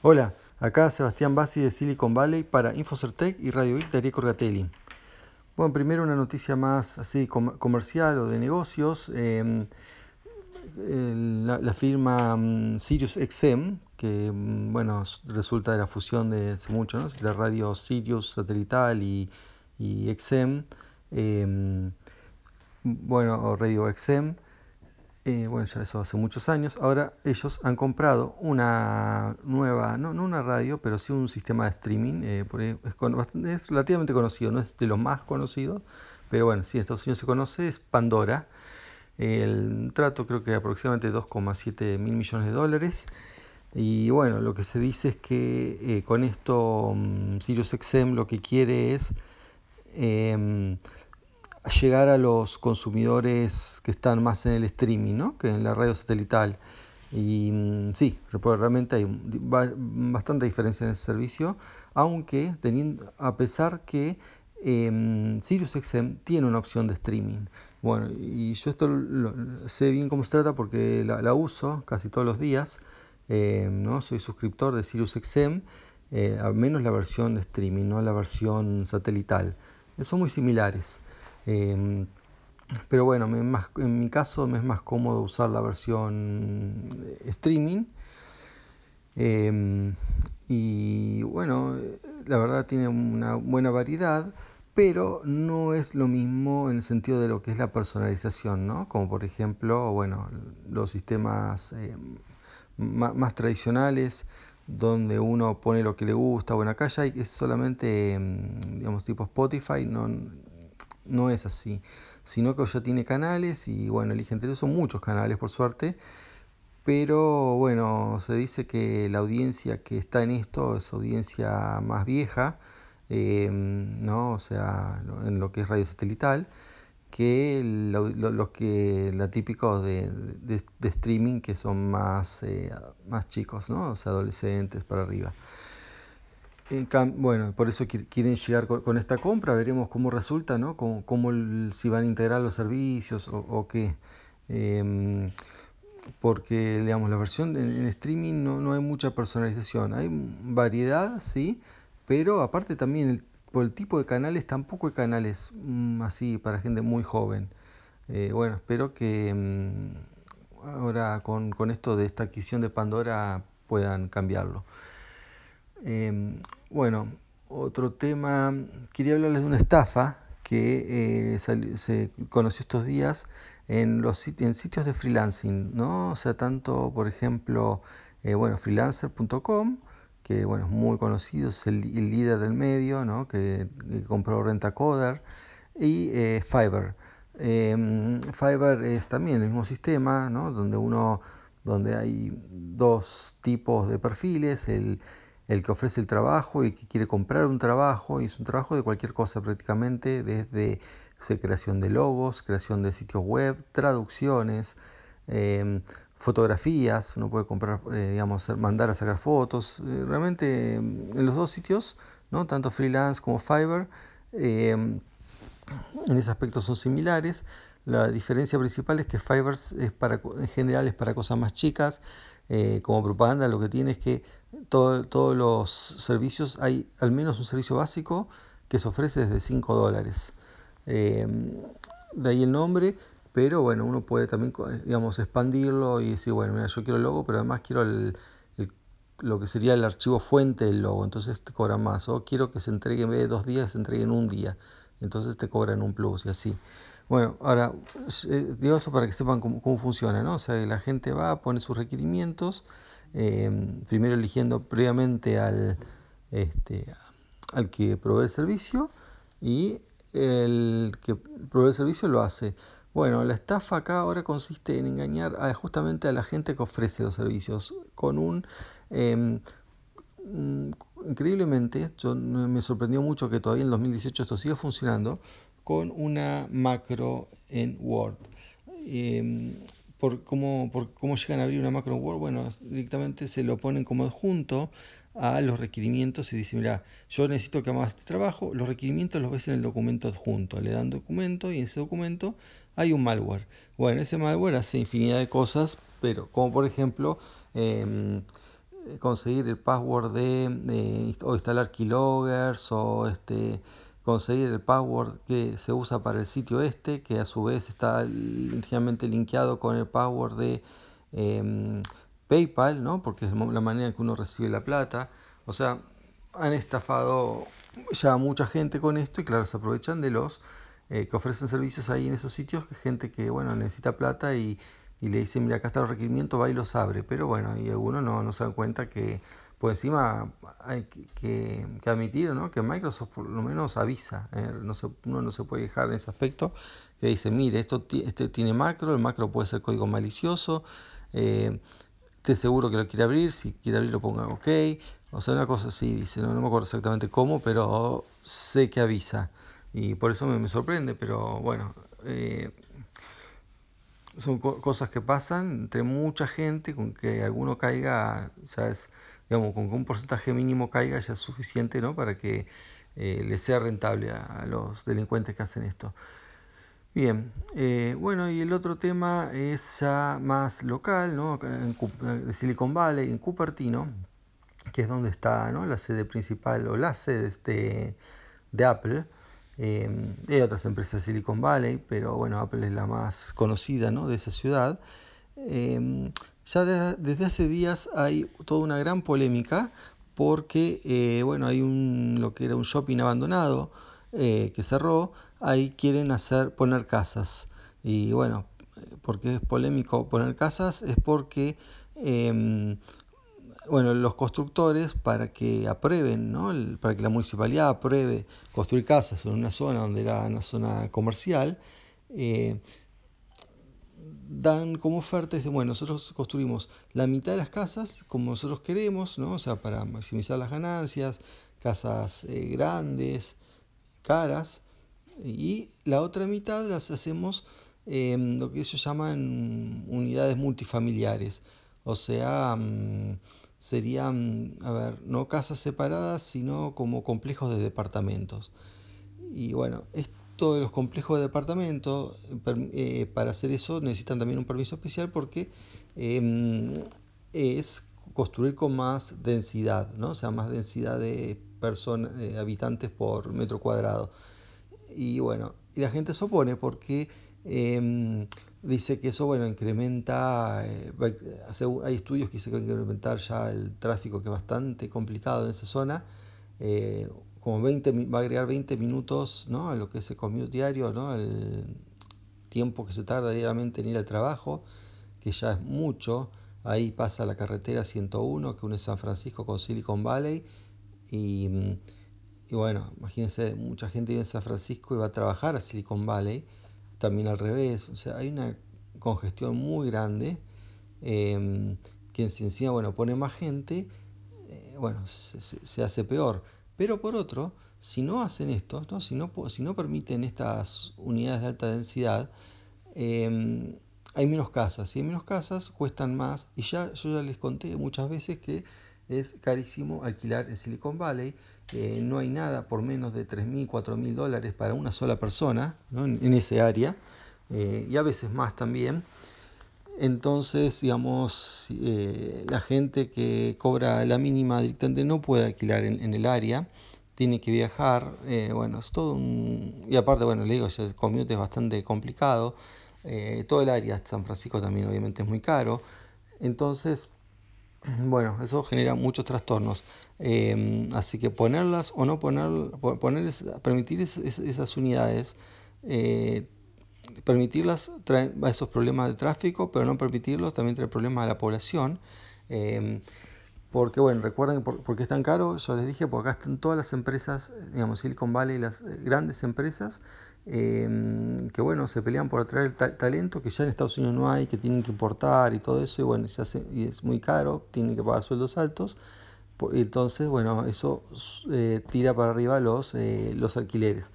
Hola, acá Sebastián Bassi de Silicon Valley para Infocertec y Radio Vic de Ariel Corgatelli. Bueno, primero una noticia más así comercial o de negocios. Em, la, firma mm, Sirius XM, que mm, bueno, resulta de la fusión de hace mucho, ¿no? la radio Sirius satelital y, y XM, em, bueno, Radio XM, eh, bueno, ya eso hace muchos años. Ahora ellos han comprado una nueva, no, una radio, pero sí un sistema de streaming. Eh, es, relativamente conocido, no es de los más conocidos, pero bueno, sí, en Estados Unidos se conoce, es Pandora. El trato creo que aproximadamente 2,7 mil millones de dólares. Y bueno, lo que se dice es que eh, con esto um, SiriusXM lo que quiere es em, llegar a los consumidores que están más en el streaming, ¿no? que en la radio satelital. Y mm, sí, realmente hay bastante diferencia en ese servicio, aunque teniendo, a pesar que eh, SiriusXM tiene una opción de streaming. Bueno, y yo esto sé bien cómo se trata porque la, uso casi todos los días. Em, ¿no? Soy suscriptor de SiriusXM, eh, al menos la versión de streaming, no la versión satelital. Son muy similares. Em, pero bueno, en mi caso me es más cómodo usar la versión eh, streaming. Em, y bueno, la verdad tiene una buena variedad, pero no es lo mismo en el sentido de lo que es la personalización, ¿no? Como por ejemplo, bueno, los sistemas em, más, tradicionales donde uno pone lo que le gusta, bueno, acá ya es solamente, digamos, tipo Spotify, no, no es así, sino que ya tiene canales y bueno, elige entre son muchos canales por suerte, pero bueno, se dice que la audiencia que está en esto es audiencia más vieja, em, ¿no? o sea, en lo que es radio satelital, que los que la típicos de, de, streaming que son más, eh, más chicos, ¿no? o sea, adolescentes para arriba bueno, por eso quieren llegar con, esta compra, veremos cómo resulta, ¿no? Cómo, si van a integrar los servicios o, qué. Em, porque, digamos, la versión en, streaming no, no, hay mucha personalización. Hay variedad, sí, pero aparte también por el tipo de canales, tampoco hay canales mm, así para gente muy joven. Eh, bueno, espero que mm, ahora con, con esto de esta adquisición de Pandora puedan cambiarlo. Em, bueno, otro tema, quería hablarles de una estafa que eh, se conoció estos días en los sitios de freelancing, ¿no? O sea, tanto, por ejemplo, eh, bueno, freelancer.com, que bueno, es muy conocido, es el, líder del medio, ¿no? Que, compró Rentacoder, y eh, Fiverr. Em, Fiverr es también el mismo sistema, ¿no? Donde uno, donde hay dos tipos de perfiles, el el que ofrece el trabajo y que quiere comprar un trabajo, y es un trabajo de cualquier cosa prácticamente, desde creación de logos, creación de sitios web, traducciones, em, fotografías, uno puede comprar, eh, digamos, mandar a sacar fotos, eh, realmente em, en los dos sitios, ¿no? tanto freelance como Fiverr, em, en ese aspecto son similares. La diferencia principal es que Fiverr es para, en general es para cosas más chicas, eh, como propaganda lo que tiene es que todos los servicios, hay al menos un servicio básico que se ofrece desde 5 dólares. Em, de ahí el nombre, pero bueno, uno puede también, digamos, expandirlo y decir, bueno, mira, yo quiero el logo, pero además quiero el, lo que sería el archivo fuente del logo, entonces te cobran más. O quiero que se entregue en vez de dos días, se entregue en un día, entonces te cobran un plus y así. Bueno, ahora, eh, digo eso para que sepan cómo, funciona, ¿no? O sea, la gente va, pone sus requerimientos, Em, primero eligiendo previamente al, este, al que provee el servicio y el que provee el servicio lo hace. Bueno, la estafa acá ahora consiste en engañar a, justamente a la gente que ofrece los servicios con un... Mm, increíblemente, yo, me sorprendió mucho que todavía en 2018 esto siga funcionando con una macro en Word. Em, por cómo, llegan a abrir una macro Word, bueno, directamente se lo ponen como adjunto a los requerimientos y dicen, mira, yo necesito que hagas este trabajo, los requerimientos los ves en el documento adjunto, le dan documento y en ese documento hay un malware. Bueno, ese malware hace infinidad de cosas, pero como por ejemplo, em, conseguir el password de, o instalar keyloggers o este conseguir el password que se usa para el sitio este, que a su vez está ligeramente linkeado con el password de em, PayPal, ¿no? porque es la manera en que uno recibe la plata. O sea, han estafado ya mucha gente con esto y claro, se aprovechan de los eh, que ofrecen servicios ahí en esos sitios, que gente que bueno necesita plata y, le dicen, mira, acá está el requerimiento, va y los abre. Pero bueno, y algunos no, no se dan cuenta que por encima hay que, admitir ¿no? que Microsoft por lo menos avisa, ¿eh? no se, uno no se puede dejar en ese aspecto, que dice, mire, esto este tiene macro, el macro puede ser código malicioso, eh, te seguro que lo quiere abrir, si quiere abrir lo ponga OK, o sea, una cosa así, dice, no, me acuerdo exactamente cómo, pero sé que avisa, y por eso me, sorprende, pero bueno, eh, son cosas que pasan entre mucha gente, con que alguno caiga, ¿sabes? digamos, con que un porcentaje mínimo caiga ya es suficiente ¿no? para que eh, le sea rentable a, los delincuentes que hacen esto. Bien, eh, bueno, y el otro tema es ya más local, ¿no? En, de Silicon Valley, en Cupertino, que es donde está ¿no? la sede principal o la sede este, de Apple. Eh, hay otras empresas de Silicon Valley, pero bueno, Apple es la más conocida ¿no? de esa ciudad. Eh, ya desde hace días hay toda una gran polémica porque eh, bueno, hay un, lo que era un shopping abandonado eh, que cerró, ahí quieren hacer, poner casas. Y bueno, ¿por qué es polémico poner casas? Es porque bueno, los constructores para que aprueben, ¿no? para que la municipalidad apruebe construir casas en una zona donde era una zona comercial, eh, dan como oferta, bueno, nosotros construimos la mitad de las casas como nosotros queremos, ¿no? O sea, para maximizar las ganancias, casas eh, grandes, caras, y la otra mitad las hacemos em, lo que ellos llaman unidades multifamiliares, o sea, mm, serían, a ver, no casas separadas, sino como complejos de departamentos. Y bueno, esto de los complejos de departamento, eh, para hacer eso necesitan también un permiso especial porque em, es construir con más densidad, ¿no? o sea, más densidad de personas, habitantes por metro cuadrado. Y bueno, y la gente se opone porque em, dice que eso, bueno, incrementa, eh, hay estudios que dicen que incrementar ya el tráfico que es bastante complicado en esa zona. Eh, como 20, va a agregar 20 minutos ¿no? a lo que es el commute diario, ¿no? el tiempo que se tarda diariamente en ir al trabajo, que ya es mucho. Ahí pasa la carretera 101 que une San Francisco con Silicon Valley. Y, y bueno, imagínense, mucha gente vive en San Francisco y va a trabajar a Silicon Valley. También al revés. O sea, hay una congestión muy grande. Eh, que encima, bueno, pone más gente, eh, bueno, se, se hace peor. Pero por otro, si no hacen esto, ¿no? Si, no, si no permiten estas unidades de alta densidad, em, hay menos casas. Y hay menos casas, cuestan más. Y ya yo ya les conté muchas veces que es carísimo alquilar en Silicon Valley. no hay nada por menos de 3.000, 4.000 dólares para una sola persona en, ese área. Eh, y a veces más también. Entonces, digamos, eh, la gente que cobra la mínima directamente no puede alquilar en, el área, tiene que viajar, eh, bueno, es todo un... Y aparte, bueno, le digo, el commute es bastante complicado, eh, todo el área San Francisco también obviamente es muy caro, entonces, bueno, eso genera muchos trastornos. así que ponerlas o no poner, permitir esas unidades permitirlas trae esos problemas de tráfico, pero no permitirlos también trae problemas a la población. Em, porque, bueno, recuerden por, qué es tan caro. Yo les dije, porque acá están todas las empresas, digamos, Silicon Valley, las eh, grandes empresas, em, que, bueno, se pelean por atraer talento que ya en Estados Unidos no hay, que tienen que importar y todo eso, y bueno, se hace, y es muy caro, tienen que pagar sueldos altos. Entonces, bueno, eso eh, tira para arriba los, eh, los alquileres.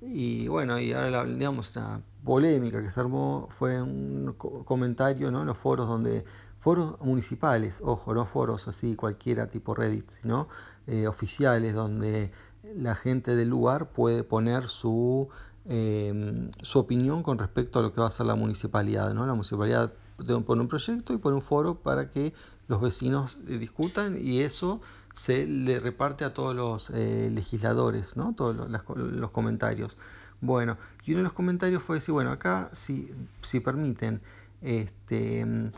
Y bueno, y ahora digamos una polémica que se armó fue un comentario ¿no? en los foros donde foros municipales, ojo, no foros así cualquiera tipo Reddit, sino eh, oficiales donde la gente del lugar puede poner su, em, su opinión con respecto a lo que va a hacer la municipalidad. ¿no? La municipalidad pone un proyecto y pone un foro para que los vecinos discutan y eso se le reparte a todos los eh, legisladores, ¿no? Todos los, comentarios. Bueno, y uno de los comentarios fue decir, bueno, acá si, si permiten este,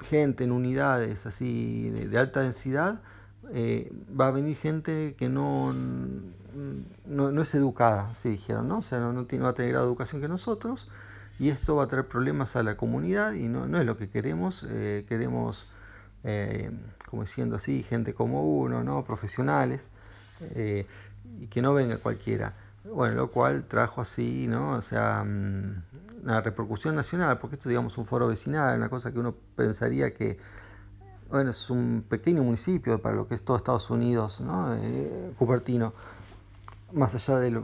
gente en unidades así de, alta densidad, eh, va a venir gente que no, no, es educada, se dijeron, ¿no? O sea, no, tiene, va a tener la educación que nosotros y esto va a traer problemas a la comunidad y no, no es lo que queremos, eh, queremos eh, como diciendo así, gente como uno, ¿no? profesionales, eh, y que no venga cualquiera. Bueno, lo cual trajo así, ¿no? O sea, mm, una repercusión nacional, porque esto, digamos, un foro vecinal, una cosa que uno pensaría que, bueno, es un pequeño municipio para lo que es todo Estados Unidos, ¿no? Eh, Cupertino, más allá del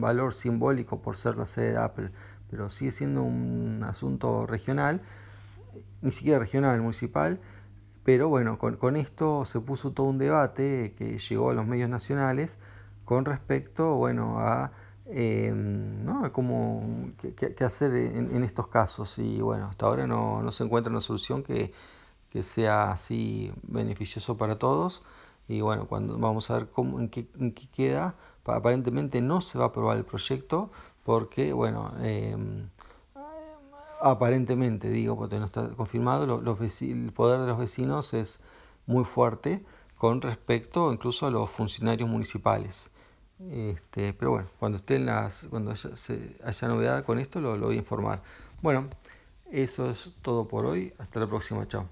valor simbólico por ser la sede de Apple, pero sigue siendo un asunto regional, ni siquiera regional, municipal, pero bueno, con, esto se puso todo un debate que llegó a los medios nacionales con respecto bueno, a, eh, ¿no? cómo, qué, hacer en, estos casos. Y bueno, hasta ahora no, se encuentra una solución que, sea así beneficioso para todos. Y bueno, cuando vamos a ver cómo, en, qué, queda, aparentemente no se va a aprobar el proyecto porque, bueno, eh, aparentemente digo, porque no está confirmado, los, el poder de los vecinos es muy fuerte con respecto incluso a los funcionarios municipales. Este, pero bueno, cuando estén las, cuando haya, se, haya novedad con esto lo, lo voy a informar. Bueno, eso es todo por hoy. Hasta la próxima. Chao.